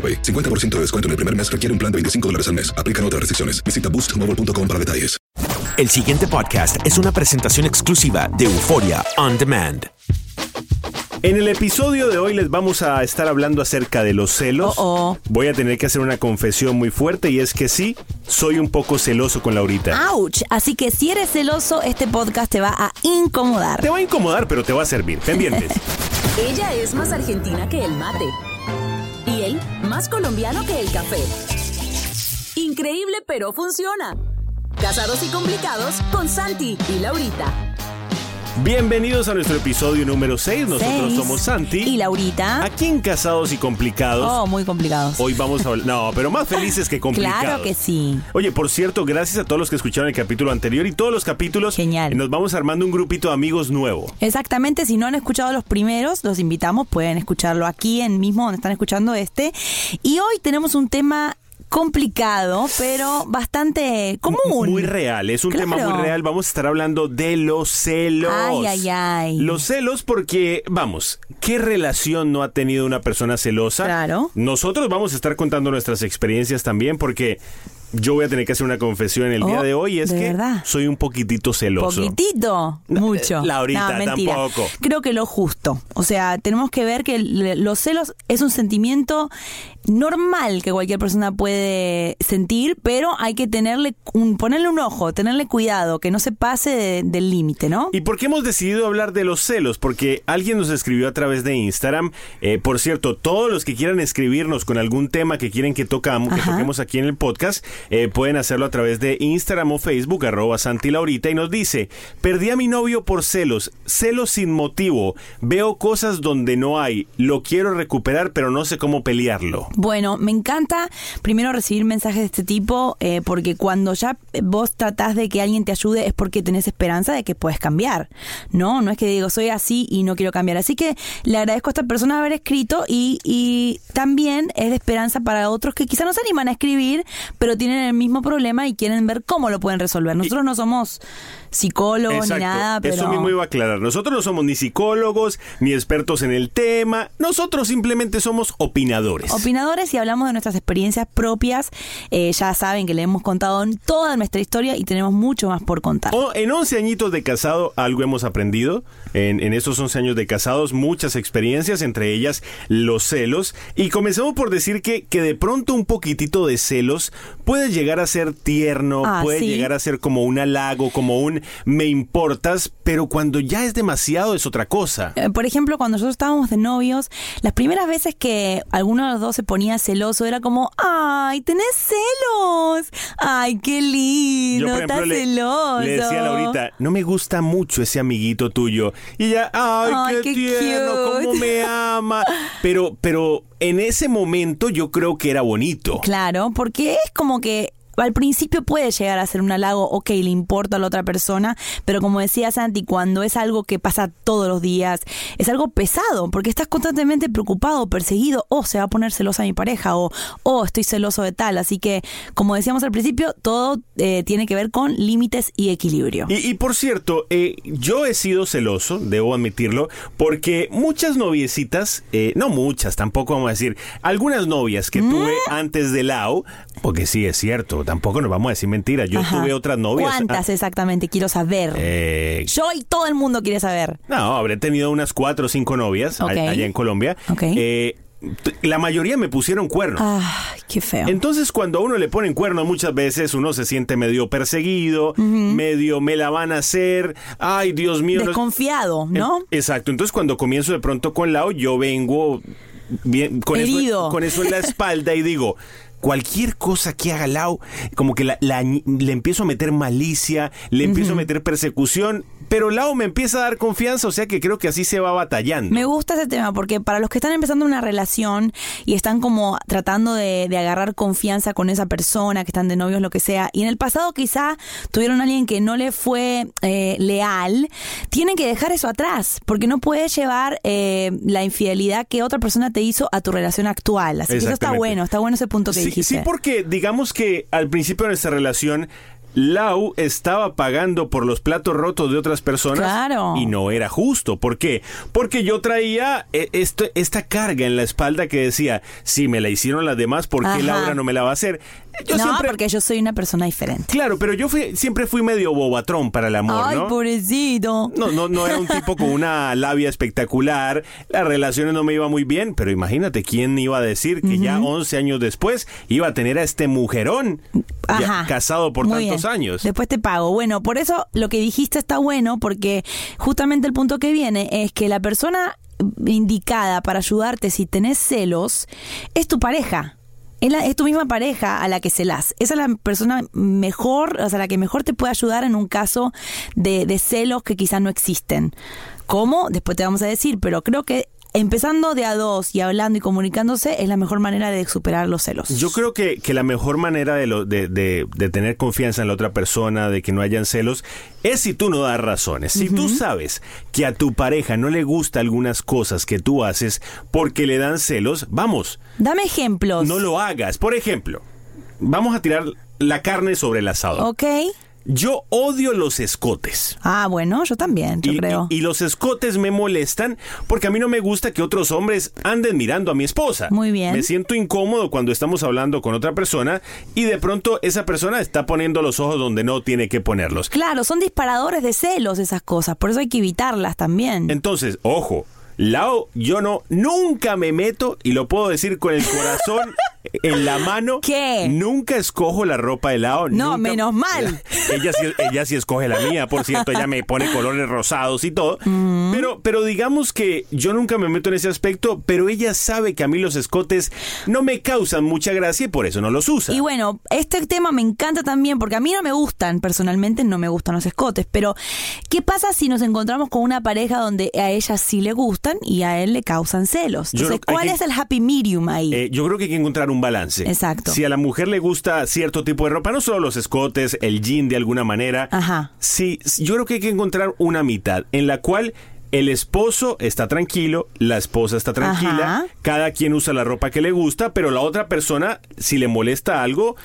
AroPay. 50% de descuento en el primer mes requiere un plan de 25 dólares al mes. Aplican otras restricciones. Visita boostmobile.com para detalles. El siguiente podcast es una presentación exclusiva de Euforia On Demand. En el episodio de hoy les vamos a estar hablando acerca de los celos. Oh, oh. Voy a tener que hacer una confesión muy fuerte y es que sí, soy un poco celoso con Laurita. ¡Auch! Así que si eres celoso, este podcast te va a incomodar. Te va a incomodar, pero te va a servir. Pendientes. Ella es más argentina que el mate. Y él, más colombiano que el café. Increíble, pero funciona. Casados y complicados con Santi y Laurita. Bienvenidos a nuestro episodio número 6. Nosotros Seis. somos Santi. Y Laurita. Aquí en Casados y Complicados. Oh, muy complicados. Hoy vamos a hablar. No, pero más felices que complicados. Claro que sí. Oye, por cierto, gracias a todos los que escucharon el capítulo anterior y todos los capítulos. Genial. Nos vamos armando un grupito de amigos nuevo. Exactamente, si no han escuchado los primeros, los invitamos, pueden escucharlo aquí en mismo donde están escuchando este. Y hoy tenemos un tema complicado, pero bastante común. Muy real, es un tema muy real. Vamos a estar hablando de los celos. Ay, ay, ay. Los celos porque, vamos, ¿qué relación no ha tenido una persona celosa? Claro. Nosotros vamos a estar contando nuestras experiencias también porque yo voy a tener que hacer una confesión el día Oh, de hoy. Es ¿de que verdad? soy un poquitito celoso. Poquitito, mucho. Laurita, No, tampoco. Creo que lo justo. O sea, tenemos que ver que los celos es un sentimiento normal que cualquier persona puede sentir, pero hay que tenerle un, ponerle un ojo, tenerle cuidado, que no se pase de- del límite, ¿no? ¿Y por qué hemos decidido hablar de los celos? Porque alguien nos escribió a través de Instagram. Eh, por cierto, todos los que quieran escribirnos con algún tema que quieren que, tocamos, que Ajá. toquemos aquí en el podcast, eh, pueden hacerlo a través de Instagram o Facebook, arroba Santi Laurita, y nos dice, perdí a mi novio por celos, celos sin motivo, veo cosas donde no hay, lo quiero recuperar, pero no sé cómo pelearlo. Bueno, me encanta primero recibir mensajes de este tipo eh, porque cuando ya vos tratás de que alguien te ayude es porque tenés esperanza de que puedes cambiar, ¿no? No es que digo soy así y no quiero cambiar. Así que le agradezco a esta persona haber escrito y, y también es de esperanza para otros que quizá no se animan a escribir, pero tienen el mismo problema y quieren ver cómo lo pueden resolver. Nosotros no somos psicólogos ni nada, pero... Eso mismo iba a aclarar. Nosotros no somos ni psicólogos, ni expertos en el tema. Nosotros simplemente somos opinadores. Opinadores y hablamos de nuestras experiencias propias. Eh, ya saben que le hemos contado toda nuestra historia y tenemos mucho más por contar. O- en 11 añitos de casado algo hemos aprendido. En, en esos 11 años de casados muchas experiencias, entre ellas los celos. Y comenzamos por decir que, que de pronto un poquitito de celos puede llegar a ser tierno, Ah, puede sí. llegar a ser como un halago, como un me importas, pero cuando ya es demasiado es otra cosa. Eh, Por ejemplo, cuando nosotros estábamos de novios, las primeras veces que alguno de los dos se ponía celoso era como, ay, tenés celos, ay, qué lindo, Yo, por ejemplo, estás le, celoso. le decía a Laurita, no me gusta mucho ese amiguito tuyo. Y ella, ay, Ay, qué, qué tierno, cute. cómo me ama. Pero, pero en ese momento yo creo que era bonito. Claro, porque es como que al principio puede llegar a ser un halago, ok, le importa a la otra persona, pero como decía Santi, cuando es algo que pasa todos los días, es algo pesado, porque estás constantemente preocupado, perseguido, o se va a poner celosa mi pareja, o oh, estoy celoso de tal. Así que, como decíamos al principio, todo eh, tiene que ver con límites y equilibrio. Y, y por cierto, eh, yo he sido celoso, debo admitirlo, porque muchas noviecitas, eh, no muchas, tampoco vamos a decir, algunas novias que tuve Mm. antes de Lau, porque sí es cierto, tampoco nos vamos a decir mentiras, yo Ajá. tuve otras novias. ¿Cuántas ah, exactamente? Quiero saber. eh, Yo y todo el mundo quiere saber. no, habré tenido unas cuatro o cinco novias allá en Colombia. Eh, la mayoría me pusieron cuerno. Ay, qué feo. Entonces, cuando a uno le ponen cuerno, muchas veces uno se siente medio perseguido, medio me la van a hacer, ay, Dios mío. Desconfiado, ¿no? Exacto. Entonces, cuando comienzo de pronto con Lao, yo vengo bien, con, eso, Herido. con eso en la espalda y digo. Cualquier cosa que haga Lau, como que la- la- le empiezo a meter malicia, le empiezo a meter persecución, pero Lau me empieza a dar confianza, o sea que creo que así se va batallando. Me gusta ese tema porque para los que están empezando una relación y están como tratando de, de agarrar confianza con esa persona, que están de novios, lo que sea, y en el pasado quizá tuvieron a alguien que no le fue eh, leal, tienen que dejar eso atrás porque no puedes llevar eh, la infidelidad que otra persona te hizo a tu relación actual. Así que eso está bueno, está bueno ese punto que Sí, dijiste. sí, porque digamos que al principio de nuestra relación, Lau estaba pagando por los platos rotos de otras personas Claro. y no era justo. ¿Por qué? Porque yo traía eh, esto- esta carga en la espalda que decía, si me la hicieron las demás, ¿por qué Ajá. Laura no me la va a hacer? Yo no, siempre... porque yo soy una persona diferente. Claro, pero yo fui, siempre fui medio bobatrón para el amor, Ay, ¿no? pobrecito. No, no, no era un tipo con una labia espectacular, las relaciones no me iban muy bien, pero imagínate quién iba a decir que ya 11 años después iba a tener a este mujerón ya casado por tantos bien. años. Después te pago. Bueno, por eso lo que dijiste está bueno, porque justamente el punto que viene es que la persona indicada para ayudarte si tenés celos es tu pareja. Es, la- es tu misma pareja a la que celas. Esa es la persona mejor, o sea, la que mejor te puede ayudar en un caso de, de celos que quizás no existen. ¿Cómo? Después te vamos a decir, pero creo que empezando de a dos y hablando y comunicándose es la mejor manera de superar los celos. Yo creo que, que la mejor manera de, lo- de, de- de tener confianza en la otra persona, de que no hayan celos, es si tú no das razones. Si tú sabes que a tu pareja no le gusta algunas cosas que tú haces porque le dan celos, vamos, Dame ejemplos. no lo hagas. Por ejemplo, vamos a tirar la carne sobre el asado. Ok. Yo odio los escotes. Ah, bueno, yo también, yo Y, creo. y- y los escotes me molestan porque a mí no me gusta que otros hombres anden mirando a mi esposa. Muy bien. Me siento incómodo cuando estamos hablando con otra persona y de pronto esa persona está poniendo los ojos donde no tiene que ponerlos. Claro, son disparadores de celos esas cosas, por eso hay que evitarlas también. Entonces, ojo, Lao, yo no, nunca me meto, y lo puedo decir con el corazón en la mano. ¿Qué? Nunca escojo la ropa de Lao. No, nunca- menos mal. Ella sí, ella sí escoge la mía, por cierto, ella me pone colores rosados y todo. Pero, pero digamos que yo nunca me meto en ese aspecto, pero ella sabe que a mí los escotes no me causan mucha gracia y por eso no los usa. Y bueno, este tema me encanta también porque a mí no me gustan, personalmente no me gustan los escotes, pero ¿qué pasa si nos encontramos con una pareja donde a ella sí le gustan y a él le causan celos? Yo Entonces, creo- ¿cuál que- es el happy medium ahí? Eh, yo creo que hay que encontrar un balance. Exacto. Si a la mujer le gusta cierto tipo de ropa, no solo los escotes, el jean de alguna manera. Ajá. Sí, yo creo que hay que encontrar una mitad en la cual el esposo está tranquilo, la esposa está tranquila, Ajá. cada quien usa la ropa que le gusta, pero la otra persona, si le molesta algo,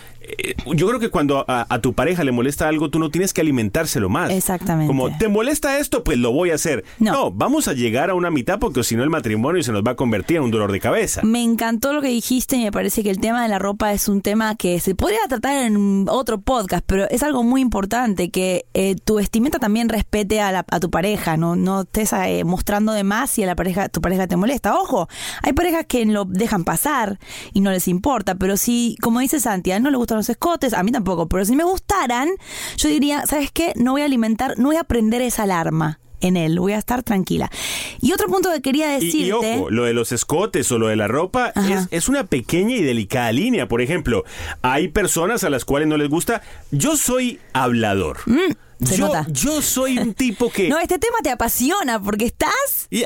yo creo que cuando a, a tu pareja le molesta algo, tú no tienes que alimentárselo más. Exactamente. Como, ¿te molesta esto? Pues lo voy a hacer. No. vamos a llegar a una mitad porque si no el matrimonio se nos va a convertir en un dolor de cabeza. Me encantó lo que dijiste y me parece que el tema de la ropa es un tema que se podría tratar en otro podcast, pero es algo muy importante que eh, tu vestimenta también respete a, la- a tu pareja, no, no estés eh, mostrando de más si a la pareja, tu pareja te molesta. Ojo, hay parejas que lo dejan pasar y no les importa, pero si, como dice Santi, a él no le gustan gustan los escotes, a mí tampoco, pero si me gustaran, yo diría, ¿sabes qué? No voy a alimentar, no voy a prender esa alarma en él, voy a estar tranquila. Y otro punto que quería decirte... Y, y ojo, lo de los escotes o lo de la ropa es, es, una pequeña y delicada línea. Por ejemplo, hay personas a las cuales no les gusta. Yo soy hablador. Mm, se yo, nota. yo soy un tipo que... No, este tema te apasiona porque estás... Eh,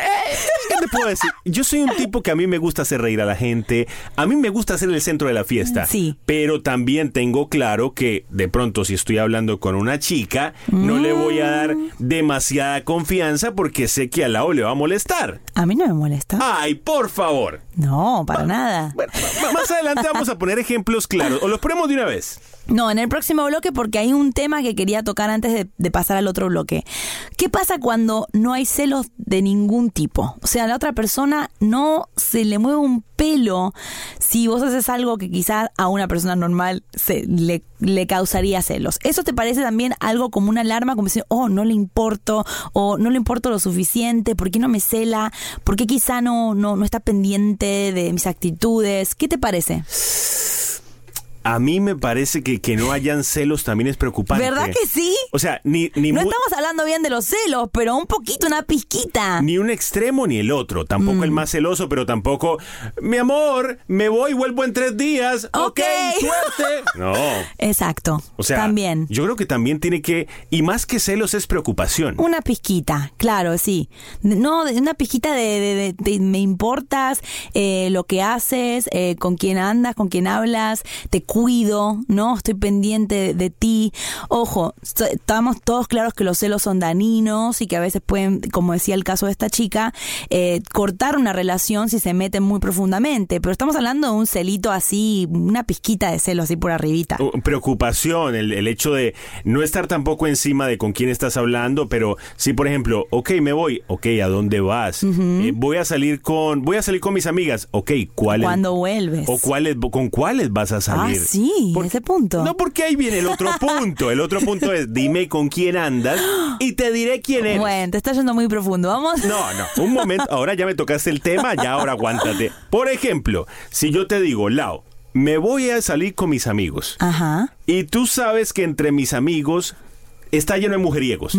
¿Qué te puedo decir? Yo soy un tipo que a mí me gusta hacer reír a la gente, a mí me gusta ser el centro de la fiesta. Sí. Pero también tengo claro que de pronto si estoy hablando con una chica, no le voy a dar demasiada confianza porque sé que al lado le va a molestar. A mí no me molesta. Ay, por favor. No, para nada. Bueno, más adelante vamos a poner ejemplos claros. O los ponemos de una vez. No, en el próximo bloque porque hay un tema que quería tocar antes de, pasar al otro bloque. ¿Qué pasa cuando no hay celos de ningún tipo? O sea, a la otra persona no se le mueve un pelo si vos haces algo que quizás a una persona normal se, le, le causaría celos. ¿Eso te parece también algo como una alarma? Como decir, oh, no le importo, o no le importo lo suficiente, ¿por qué no me cela? ¿Por qué quizá no, no, no está pendiente de mis actitudes? ¿Qué te parece? A mí me parece que que no hayan celos también es preocupante. ¿Verdad que sí? O sea, ni, ni, No estamos hablando bien de los celos, pero un poquito, una pizquita. ni un extremo ni el otro. Tampoco Mm. el más celoso, pero tampoco, mi amor, me voy, vuelvo en tres días. Ok, Ok. suerte. No. Exacto. O sea, también. yo creo que también tiene que, y más que celos es preocupación. Una pizquita, claro, sí. No, una pizquita de, de- de- de me importas, eh, lo que haces, eh, con quién andas, con quién hablas, te cuido, ¿no? Estoy pendiente de, de ti. Ojo, estamos todos claros que los celos son dañinos y que a veces pueden, como decía el caso de esta chica, eh, cortar una relación si se meten muy profundamente. Pero estamos hablando de un celito así, una pizquita de celo así por arribita. Uh, Preocupación, el, el hecho de no estar tampoco encima de con quién estás hablando, pero sí, por ejemplo, ok, me voy, ok, ¿a dónde vas? Eh, voy a salir con, voy a salir con mis amigas, ok, ¿cuáles? Cuando vuelves. o cuáles, con cuáles vas a Ah, sí, Por- ese punto. No, porque ahí viene el otro punto. El otro punto es, dime con quién andas y te diré quién eres. Bueno, te está yendo muy profundo. Vamos. No, no, un momento, ahora ya me tocaste el tema, ya ahora aguántate. Por ejemplo, si yo te digo, Lau, me voy a salir con mis amigos Ajá. y tú sabes que entre mis amigos está lleno de mujeriegos.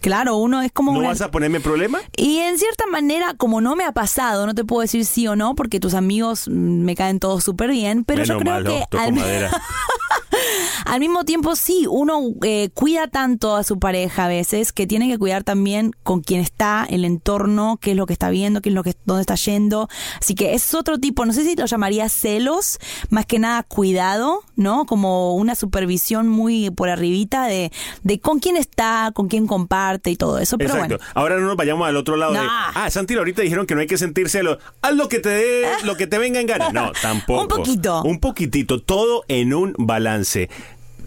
Claro, uno es como ¿no una- vas a ponerme problema? Y en cierta manera, como no me ha pasado, no te puedo decir sí o no, porque tus amigos me caen todos súper bien, pero yo Menos creo mal, que no, toco al, madera. al mismo tiempo sí, uno eh, cuida tanto a su pareja a veces que tiene que cuidar también con quien está, el entorno, qué es lo que está viendo, qué es lo que dónde está yendo. Así que es otro tipo, no sé si lo llamaría celos, más que nada cuidado, ¿no? Como una supervisión muy por arribita de, de con quién está, con quién comparte y todo eso. Pero Exacto. bueno. Ahora no nos vayamos al otro lado de, ah, Santi, ahorita dijeron que no hay que sentir celos. Haz lo que te dé, lo que te venga en gana. No, tampoco. Un poquito. Un poquitito, todo en un balance.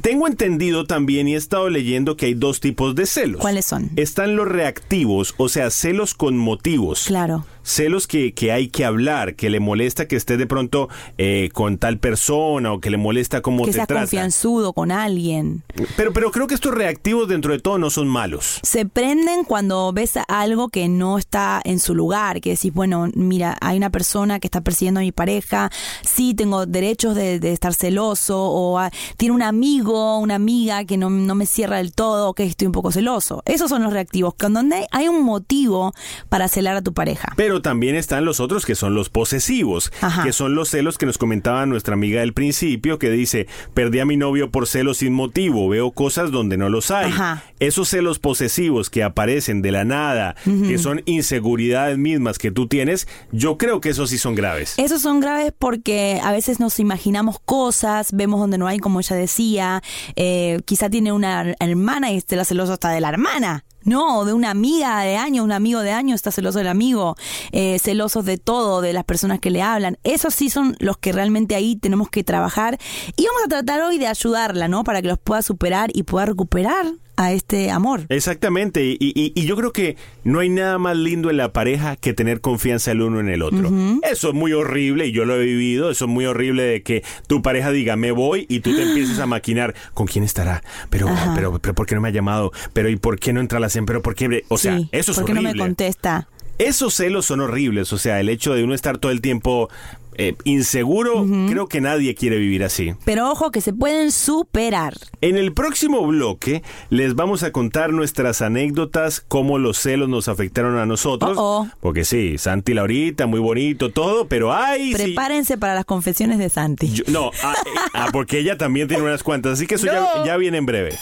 Tengo entendido también y he estado leyendo que hay dos tipos de celos. ¿Cuáles son? Están los reactivos, o sea, celos con motivos. Claro. Celos que, que hay que hablar, que le molesta que esté de pronto eh, con tal persona o que le molesta cómo que te trata. confianzudo con alguien. Pero, pero creo que estos reactivos dentro de todo no son malos. Se prenden cuando ves algo que no está en su lugar, que decís, bueno, mira, hay una persona que está persiguiendo a mi pareja, sí tengo derechos de, de estar celoso, o ah, tiene un amigo, una amiga que no, no me cierra del todo, que estoy un poco celoso. Esos son los reactivos, donde hay un motivo para celar a tu pareja. Pero también están los otros que son los posesivos, Ajá. que son los celos que nos comentaba nuestra amiga del principio, que dice, perdí a mi novio por celos sin motivo, veo cosas donde no los hay. Ajá. Esos celos posesivos que aparecen de la nada, que son inseguridades mismas que tú tienes, yo creo que esos sí son graves. Esos son graves porque a veces nos imaginamos cosas, vemos donde no hay, como ella decía, eh, quizá tiene una hermana y esté la celoso hasta de la hermana. No, de una amiga de años, un amigo de años está celoso del amigo, eh, celosos de todo, de las personas que le hablan. Esos sí son los que realmente ahí tenemos que trabajar. Y vamos a tratar hoy de ayudarla, ¿no? Para que los pueda superar y pueda recuperar a este amor. Exactamente, y, y- y yo creo que no hay nada más lindo en la pareja que tener confianza el uno en el otro. Eso es muy horrible, y yo lo he vivido, eso es muy horrible de que tu pareja diga, me voy, y tú te empieces a maquinar, ¿con quién estará? Pero, Ajá. pero, pero, ¿por qué no me ha llamado? Pero, ¿y por qué no entra a la cena? Pero, ¿por qué? O sea, Sí, eso es ¿Por qué horrible. no me contesta? Esos celos son horribles, o sea, el hecho de uno estar todo el tiempo eh, inseguro, creo que nadie quiere vivir así. Pero ojo que se pueden superar. En el próximo bloque les vamos a contar nuestras anécdotas, cómo los celos nos afectaron a nosotros. Oh, oh. Porque sí, Santi Laurita, muy bonito todo, pero ay, sí. Prepárense para las confesiones de Santi. Yo- no, ah, eh, ah, porque ella también tiene unas cuantas, así que eso ya viene en breve.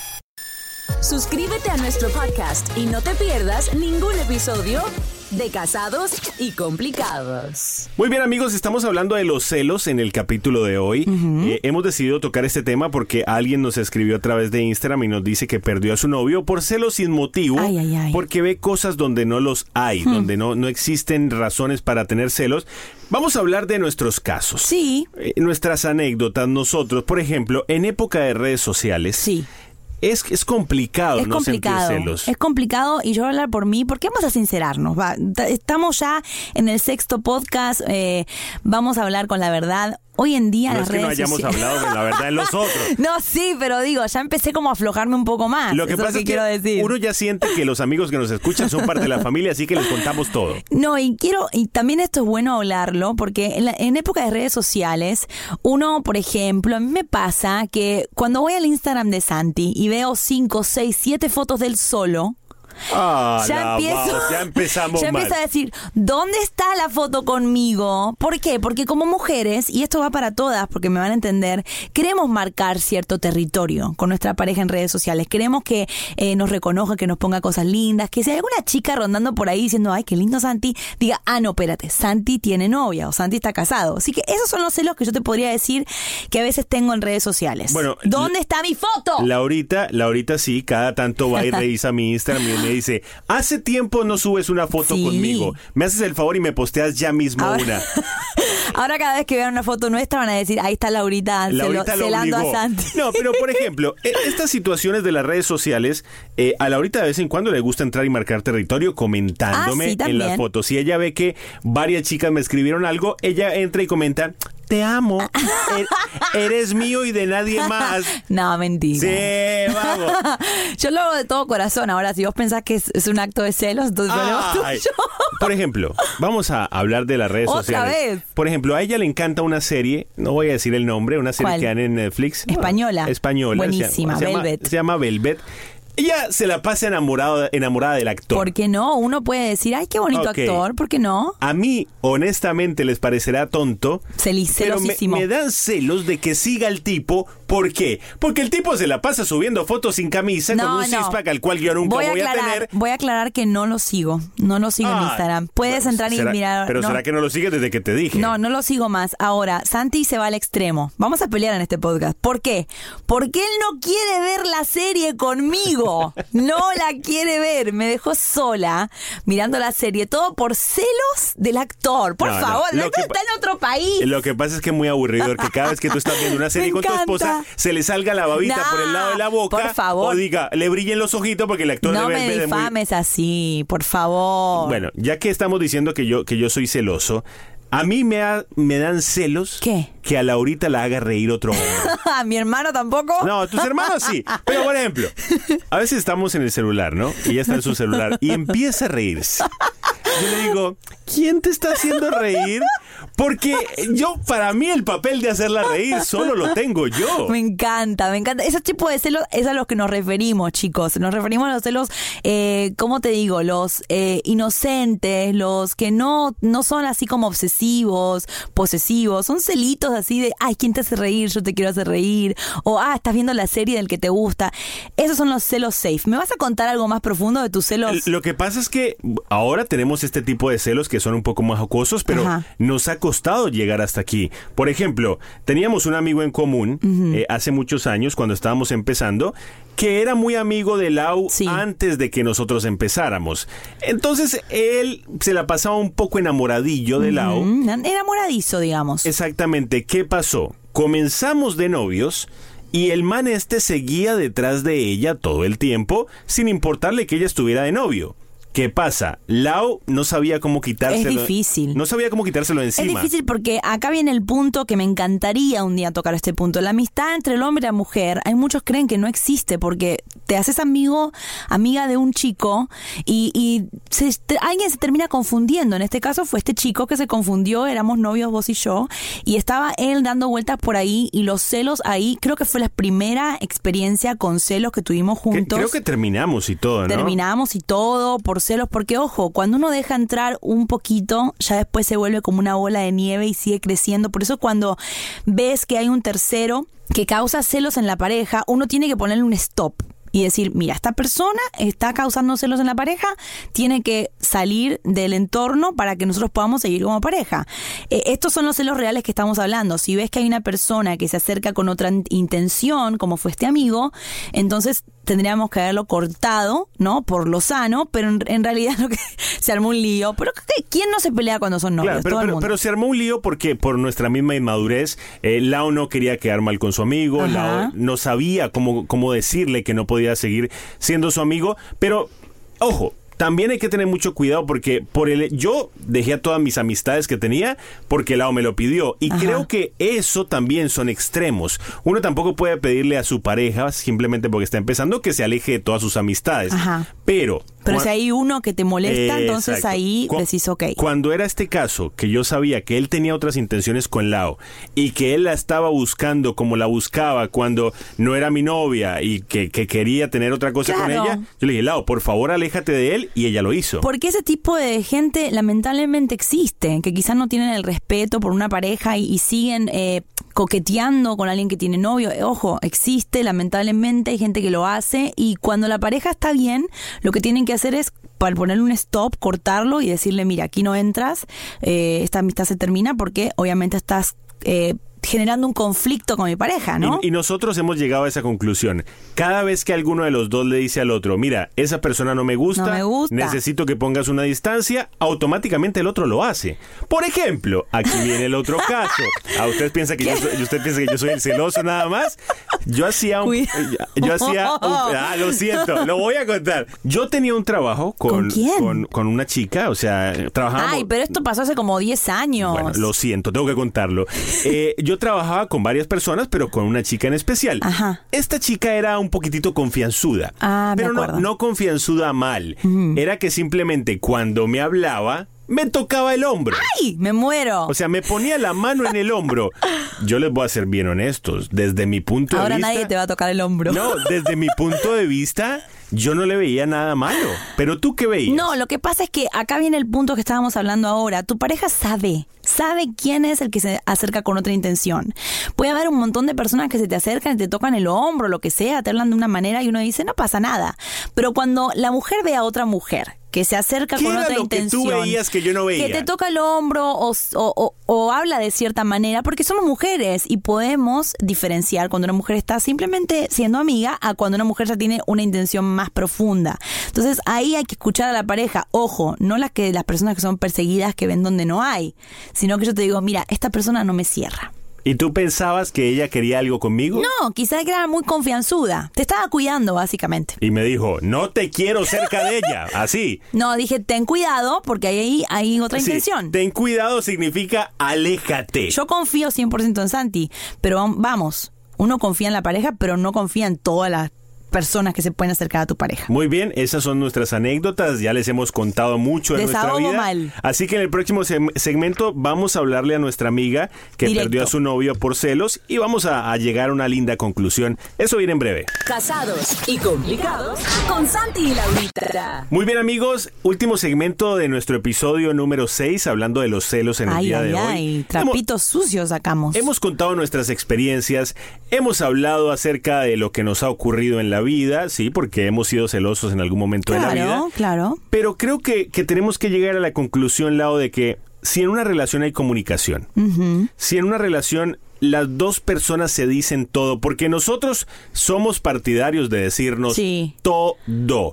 Suscríbete a nuestro podcast y no te pierdas ningún episodio de Casados y Complicados. Muy bien amigos, estamos hablando de los celos en el capítulo de hoy. Eh, hemos decidido tocar este tema porque alguien nos escribió a través de Instagram y nos dice que perdió a su novio por celos sin motivo, Ay, ay, ay. porque ve cosas donde no los hay, donde no, no existen razones para tener celos. Vamos a hablar de nuestros casos. Sí, Eh, nuestras anécdotas, nosotros, por ejemplo, en época de redes sociales, sí. Es, es complicado Es no complicado. sentir celos. Es complicado y yo voy a hablar por mí porque vamos a sincerarnos. va. Ta- Estamos ya en el sexto podcast. eh, vamos a hablar con la verdad. Hoy en día no las es que no hayamos sociales- hablado de la verdad en los otros. No, sí, pero digo, ya empecé como a aflojarme un poco más. Lo que pasa que es que quiero decir. uno ya siente que los amigos que nos escuchan son parte de la familia, así que les contamos todo. No, y quiero, y también esto es bueno hablarlo, porque en, la- en época de redes sociales, uno, por ejemplo, a mí me pasa que cuando voy al Instagram de Santi y veo 5, 6, 7 fotos del solo, Ah, ya empiezo, vamos, ya empezamos ya mal. empiezo a decir, ¿dónde está la foto conmigo? ¿Por qué? Porque como mujeres, y esto va para todas, porque me van a entender, queremos marcar cierto territorio con nuestra pareja en redes sociales. Queremos que eh, nos reconozca, que nos ponga cosas lindas, que si hay alguna chica rondando por ahí diciendo, ay, qué lindo Santi, diga, ah, no, espérate, Santi tiene novia o Santi está casado. Así que esos son los celos que yo te podría decir que a veces tengo en redes sociales. Bueno, ¿dónde está mi foto? Laurita, Laurita sí, cada tanto va y revisa mi Instagram y me dice, hace tiempo no subes una foto Sí. conmigo. Me haces el favor y me posteas ya mismo Ahora- una. Ahora cada vez que vean una foto nuestra van a decir, ahí está Laurita, celo- Laurita lo celando obligó. a Santi. No, pero por ejemplo, e- estas situaciones de las redes sociales, eh, a Laurita de vez en cuando le gusta entrar y marcar territorio comentándome Ah, sí, en las fotos. Si ella ve que varias chicas me escribieron algo, ella entra y comenta, te amo, e- eres mío y de nadie más. No, mentira. Sí, vamos. Yo lo hago de todo corazón. Ahora, si vos pensás que es, es un acto de celos, entonces problema Ay. tuyo. Por ejemplo, vamos a hablar de las redes Otra sociales. vez. Por ejemplo, a ella le encanta una serie, no voy a decir el nombre, una serie ¿Cuál? que dan en Netflix. Española. Española. Buenísima, se llama- Velvet. Se llama Velvet. Ella se la pasa enamorada, enamorada del actor. ¿Por qué no? Uno puede decir, ay, qué bonito actor. ¿Por qué no? A mí, honestamente, les parecerá tonto. Celi- Pero me dan celos de que siga el tipo. ¿Por qué? Porque el tipo se la pasa subiendo fotos sin camisa con un six-pack al cual yo nunca voy, voy, a tener. voy a aclarar que no lo sigo. No lo sigo en Ah, Instagram. Puedes bueno, entrar y mirar. Pero no. ¿será que no lo sigues desde que te dije? No, no lo sigo más. Ahora, Santi se va al extremo. Vamos a pelear en este podcast. ¿Por qué? Porque él no quiere ver la serie conmigo. No la quiere ver. Me dejó sola mirando la serie. Todo por celos del actor. Por No, no. favor, el actor está en otro país. Lo que pasa es que es muy aburridor que cada vez que tú estás viendo una serie Me con tu encanta. Se le salga la babita por el lado de la boca. por favor. O diga, le brillen los ojitos porque el actor No debe me muy- difames así, por favor. Bueno, ya que estamos diciendo que yo, que yo soy celoso, a mí me, ha- me dan celos ¿Qué? que a Laurita la haga reír otro hombre. ¿A mi hermano tampoco? No, tus hermanos sí. Pero por ejemplo, a veces estamos en el celular, ¿no? Y ella está en su celular y empieza a reírse. Yo le digo, ¿quién te está haciendo reír? Porque yo, para mí, el papel de hacerla reír solo lo tengo yo. Me encanta, me encanta. Ese tipo de celos es a los que nos referimos, chicos. Nos referimos a los celos, eh, ¿cómo te digo? Los eh, inocentes, los que no, no son así como obsesivos, posesivos. Son celitos así de, ay, ¿quién te hace reír? Yo te quiero hacer reír. O, ah, estás viendo la serie del que te gusta. Esos son los celos safe. ¿Me vas a contar algo más profundo de tus celos? Lo que pasa es que ahora tenemos este tipo de celos que son un poco más jocosos, pero Ajá. nos ha costado llegar hasta aquí. Por ejemplo, teníamos un amigo en común eh, hace muchos años, cuando estábamos empezando, que era muy amigo de Lau Sí. antes de que nosotros empezáramos. Entonces, él se la pasaba un poco enamoradillo de Lau. Mm, enamoradizo, digamos. Exactamente, ¿qué pasó? Comenzamos de novios y el man este seguía detrás de ella todo el tiempo sin importarle que ella estuviera de novio. ¿Qué pasa? Lau no sabía cómo quitárselo. Es difícil. No sabía cómo quitárselo Es encima. difícil porque acá viene el punto que me encantaría un día tocar este punto. La amistad entre el hombre y la mujer, hay muchos creen que no existe porque te haces amigo, amiga de un chico y, y se- te- alguien se termina confundiendo. En este caso fue este chico que se confundió, éramos novios vos y yo, y estaba él dando vueltas por ahí y los celos ahí, creo que fue la primera experiencia con celos que tuvimos Que- juntos. creo que terminamos y todo, ¿no? Terminamos y todo por celos, porque ojo, cuando uno deja entrar un poquito, ya después se vuelve como una bola de nieve y sigue creciendo. Por eso cuando ves que hay un tercero que causa celos en la pareja, uno tiene que ponerle un stop. Y decir, mira, esta persona está causando celos en la pareja, tiene que salir del entorno para que nosotros podamos seguir como pareja. Eh, estos son los celos reales que estamos hablando. Si ves que hay una persona que se acerca con otra in- intención, como fue este amigo, entonces tendríamos que haberlo cortado, ¿no? Por lo sano, pero en, en realidad lo que se armó un lío. Pero ¿qué- ¿quién no se pelea cuando son novios? Claro, pero, Todo el pero- mundo. pero se armó un lío porque por nuestra misma inmadurez, eh, Lau no quería quedar mal con su amigo. Lau no sabía cómo, cómo decirle que no podía seguir siendo su amigo, pero ojo. También hay que tener mucho cuidado porque por el yo dejé a todas mis amistades que tenía porque Lau me lo pidió y Ajá. creo que eso también son extremos. Uno tampoco puede pedirle a su pareja simplemente porque está empezando que se aleje de todas sus amistades. Ajá. Pero Pero si hay uno que te molesta, entonces Exacto. ahí Cu- decís, ok. Cuando era este caso, que yo sabía que él tenía otras intenciones con Lao y que él la estaba buscando como la buscaba cuando no era mi novia y que, que quería tener otra cosa con ella, yo le dije, Lao, por favor, aléjate de él y ella lo hizo. Porque ese tipo de gente lamentablemente existe, que quizás no tienen el respeto por una pareja y, y siguen eh, coqueteando con alguien que tiene novio. Eh, Ojo, existe, lamentablemente hay gente que lo hace y cuando la pareja está bien, lo que tienen que hacer es para ponerle un stop, cortarlo y decirle, mira, aquí no entras, eh, esta amistad se termina porque obviamente estás... eh, generando un conflicto con mi pareja, ¿no? Y, y nosotros hemos llegado a esa conclusión. Cada vez que alguno de los dos le dice al otro, mira, esa persona no me gusta, No me gusta. necesito que pongas una distancia, automáticamente el otro lo hace. Por ejemplo, aquí viene el otro caso. ¿A usted piensa que yo usted piensa que yo soy el celoso nada más? Yo hacía un, yo hacía un- ah, lo siento, lo voy a contar. Yo tenía un trabajo con ¿Con quién? con, con una chica, o sea, trabajábamos Ay, pero esto pasó hace como 10 años. bueno, lo siento, tengo que contarlo. Eh, yo trabajaba con varias personas, pero con una chica en especial. Ajá. Esta chica era un poquitito confianzuda. Ah, me pero no, no confianzuda mal. Era que simplemente cuando me hablaba, me tocaba el hombro. ¡Ay! Me muero. O sea, me ponía la mano en el hombro. Yo les voy a ser bien honestos. Desde mi punto Ahora de vista. nadie te va a tocar el hombro. No, desde mi punto de vista, yo no le veía nada malo. Pero tú qué veías. No, lo que pasa es que acá viene el punto que estábamos hablando ahora. Tu pareja sabe, sabe quién es el que se acerca con otra intención. Puede haber un montón de personas que se te acercan y te tocan el hombro, lo que sea, te hablan de una manera y uno dice, no pasa nada. Pero cuando la mujer ve a otra mujer que se acerca ¿Qué con era otra lo que tú intención, veías que yo no veía? que te toca el hombro o, o- o- o habla de cierta manera, porque somos mujeres y podemos diferenciar cuando una mujer está simplemente siendo amiga a cuando una mujer ya tiene una intención más profunda. Entonces ahí hay que escuchar a la pareja, ojo, no las que las personas que son perseguidas que ven donde no hay, sino que yo te digo, mira, esta persona no me cierra. ¿Y tú pensabas que ella quería algo conmigo? No, quizás era muy confianzuda. Te estaba cuidando, básicamente. Y me dijo, no te quiero cerca de ella. Así. No, dije, ten cuidado porque ahí hay otra Sí, intención. ten cuidado significa aléjate. Yo confío 100% en Santi, pero vam- vamos, uno confía en la pareja, pero no confía en todas las personas que se pueden acercar a tu pareja. Muy bien, esas son nuestras anécdotas, ya les hemos contado mucho en nuestra vida. mal. Así que en el próximo segmento vamos a hablarle a nuestra amiga que Directo. perdió a su novio por celos y vamos a, a llegar a una linda conclusión. Eso viene en breve. Casados y complicados con Santi y Laurita. Muy bien amigos, último segmento de nuestro episodio número 6 hablando de los celos en el Ay, día ay, de hoy. ay, Hemos- trapitos sucios sacamos. Hemos contado nuestras experiencias, hemos hablado acerca de lo que nos ha ocurrido en la vida, sí, porque hemos sido celosos en algún momento de la vida. claro, claro. Pero creo que, que tenemos que llegar a la conclusión, Lao, de que si en una relación hay comunicación, si en una relación las dos personas se dicen todo, porque nosotros somos partidarios de decirnos Sí. todo.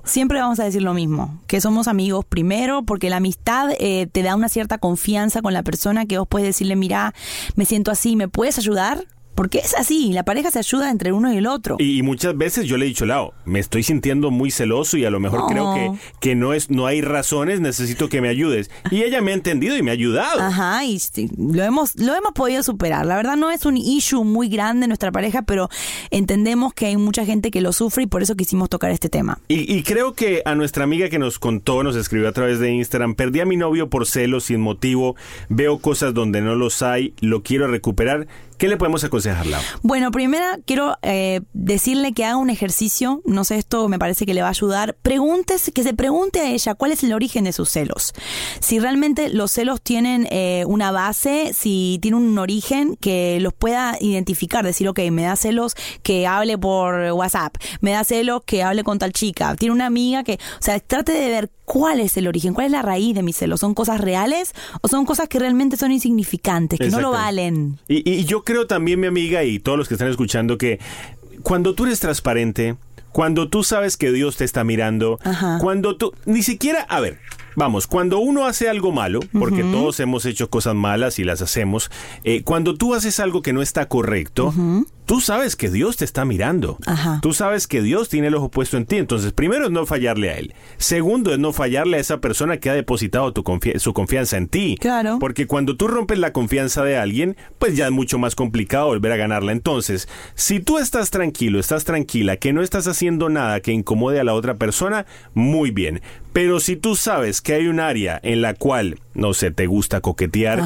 Siempre vamos a decir lo mismo, que somos amigos primero, porque la amistad eh, te da una cierta confianza con la persona que vos puedes decirle, mira, me siento así, ¿me puedes ayudar? Porque es así, la pareja se ayuda entre uno y el otro. Y, muchas veces yo le he dicho, Lao, me estoy sintiendo muy celoso y a lo mejor creo que, que no es, no hay razones, necesito que me ayudes. Y ella me ha entendido y me ha ayudado. Ajá, y lo hemos, lo hemos podido superar. La verdad no es un issue muy grande en nuestra pareja, pero entendemos que hay mucha gente que lo sufre y por eso quisimos tocar este tema. Y, y creo que a nuestra amiga que nos contó, nos escribió a través de Instagram, perdí a mi novio por celos sin motivo, veo cosas donde no los hay, lo quiero recuperar ¿Qué le podemos aconsejar, Lau? Bueno, primero quiero eh, decirle que haga un ejercicio, no sé, esto me parece que le va a ayudar. Preguntes, que se pregunte a ella cuál es el origen de sus celos. Si realmente los celos tienen eh, una base, si tiene un origen que los pueda identificar, decir, ok, me da celos que hable por WhatsApp, me da celos que hable con tal chica, tiene una amiga que, o sea, trate de ver cuál es el origen, cuál es la raíz de mis celos. ¿Son cosas reales o son cosas que realmente son insignificantes, que no lo valen? Y, y yo creo también, mi amiga, y todos los que están escuchando, que cuando tú eres transparente, cuando tú sabes que Dios te está mirando, cuando tú, ni siquiera, a ver, vamos, cuando uno hace algo malo, porque todos hemos hecho cosas malas y las hacemos, eh, cuando tú haces algo que no está correcto, tú sabes que Dios te está mirando. Tú sabes que Dios tiene el ojo puesto en ti. Entonces, primero es no fallarle a Él. Segundo es no fallarle a esa persona que ha depositado tu su confianza en ti. Claro. Porque cuando tú rompes la confianza de alguien, pues ya es mucho más complicado volver a ganarla. Entonces, si tú estás tranquilo, estás tranquila, que no estás haciendo nada que incomode a la otra persona, muy bien. Pero si tú sabes que hay un área en la cual, no sé, te gusta coquetear,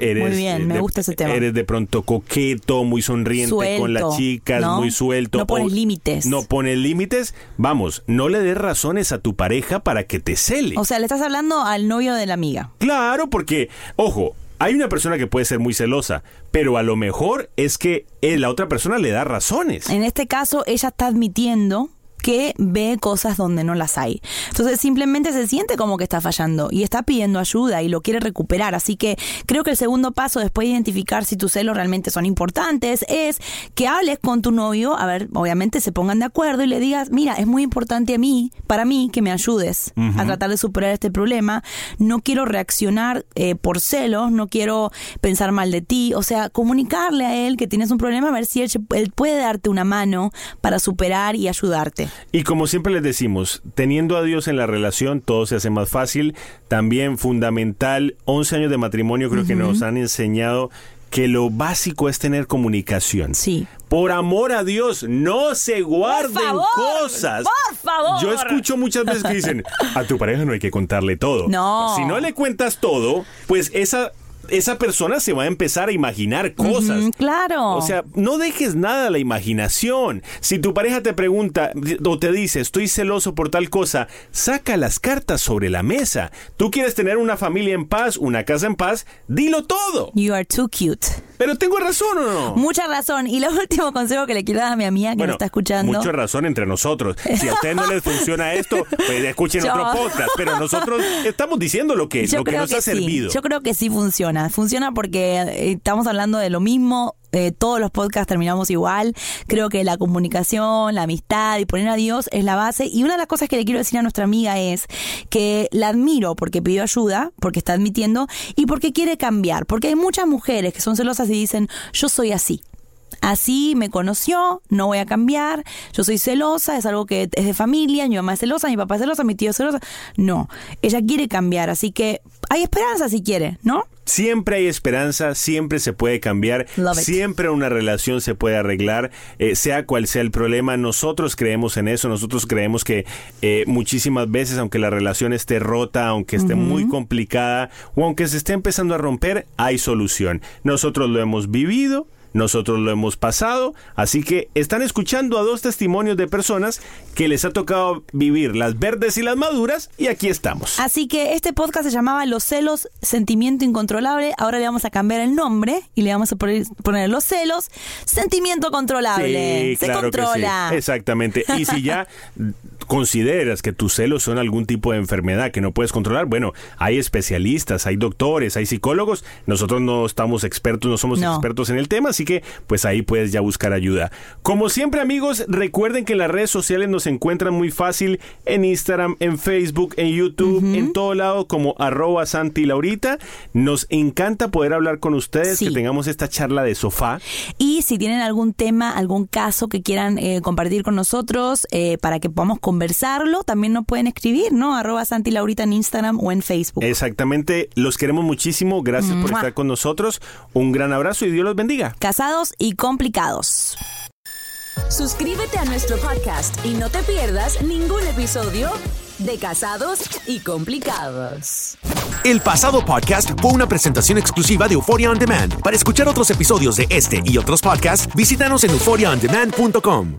eres, muy bien, me gusta ese tema. eres de pronto coqueto, muy sonriente con las chicas, muy suelto. No pones límites. No pones límites. Vamos, no le des razones a tu pareja para que te cele. O sea, le estás hablando al novio de la amiga. Claro, porque, ojo, hay una persona que puede ser muy celosa, pero a lo mejor es que eh, la otra persona le da razones. En este caso, ella está admitiendo que ve cosas donde no las hay. Entonces simplemente se siente como que está fallando y está pidiendo ayuda y lo quiere recuperar. Así que creo que el segundo paso después de identificar si tus celos realmente son importantes es que hables con tu novio, a ver, obviamente se pongan de acuerdo y le digas, mira, es muy importante a mí, para mí, que me ayudes a tratar de superar este problema. No quiero reaccionar eh, por celos, no quiero pensar mal de ti. O sea, comunicarle a él que tienes un problema, a ver si él puede darte una mano para superar y ayudarte. Y como siempre les decimos, teniendo a Dios en la relación, todo se hace más fácil. También fundamental, 11 años de matrimonio creo que nos han enseñado que lo básico es tener comunicación. Sí. Por amor a Dios, no se guarden cosas. Por favor. Yo escucho muchas veces que dicen, a tu pareja no hay que contarle todo. No. Si no le cuentas todo, pues esa esa persona se va a empezar a imaginar cosas. claro. O sea, no dejes nada a la imaginación. Si tu pareja te pregunta o te dice, estoy celoso por tal cosa, saca las cartas sobre la mesa. Tú quieres tener una familia en paz, una casa en paz, dilo todo. You are too cute. Pero tengo razón o no? Mucha razón. Y el último consejo que le quiero dar a mi amiga que no está escuchando. Mucha razón entre nosotros. Si a usted no les funciona esto, pues escuchen otro podcast. Pero nosotros estamos diciendo lo que, lo que nos ha servido. Yo creo que sí funciona funciona. porque eh, estamos hablando de lo mismo. Eh, todos los podcasts terminamos igual. Creo que la comunicación, la amistad y poner a Dios es la base. Y una de las cosas que le quiero decir a nuestra amiga es que la admiro porque pidió ayuda, porque está admitiendo y porque quiere cambiar. Porque hay muchas mujeres que son celosas y dicen, yo soy así así me conoció, no voy a cambiar, yo soy celosa, es algo que es de familia, mi mamá es celosa, mi papá es celosa, mi tío es celosa. No, ella quiere cambiar, así que hay esperanza si quiere, ¿no? Siempre hay esperanza, siempre se puede cambiar, siempre una relación se puede arreglar, eh, sea cual sea el problema. Nosotros creemos en eso, nosotros creemos que eh, muchísimas veces, aunque la relación esté rota, aunque esté muy complicada o aunque se esté empezando a romper, hay solución. Nosotros lo hemos vivido, nosotros lo hemos pasado, así que están escuchando a dos testimonios de personas que les ha tocado vivir las verdes y las maduras y aquí estamos. Así que este podcast se llamaba Los celos, sentimiento incontrolable. Ahora le vamos a cambiar el nombre y le vamos a poner, los celos, sentimiento controlable. se controla. Exactamente. Y si ya consideras que tus celos son algún tipo de enfermedad que no puedes controlar, bueno, hay especialistas, hay doctores, hay psicólogos. Nosotros no estamos expertos, no somos expertos en el tema, así que pues ahí puedes ya buscar ayuda. Como siempre amigos, recuerden que en las redes sociales nos encuentran muy fácil en Instagram, en Facebook, en YouTube, en todo lado como arroba Santi Laurita. Nos encanta poder hablar con ustedes, que tengamos esta charla de sofá. Y si tienen algún tema, algún caso que quieran eh, compartir con nosotros eh, para que podamos conversarlo, también nos pueden escribir, ¿no? Arroba Santi Laurita en Instagram o en Facebook. Exactamente, los queremos muchísimo, gracias por estar con nosotros, un gran abrazo y Dios los bendiga. Casados y complicados. Suscríbete a nuestro podcast y no te pierdas ningún episodio de Casados y Complicados. El pasado podcast fue una presentación exclusiva de Euphoria On Demand. Para escuchar otros episodios de este y otros podcasts, visítanos en euphoriaondemand.com.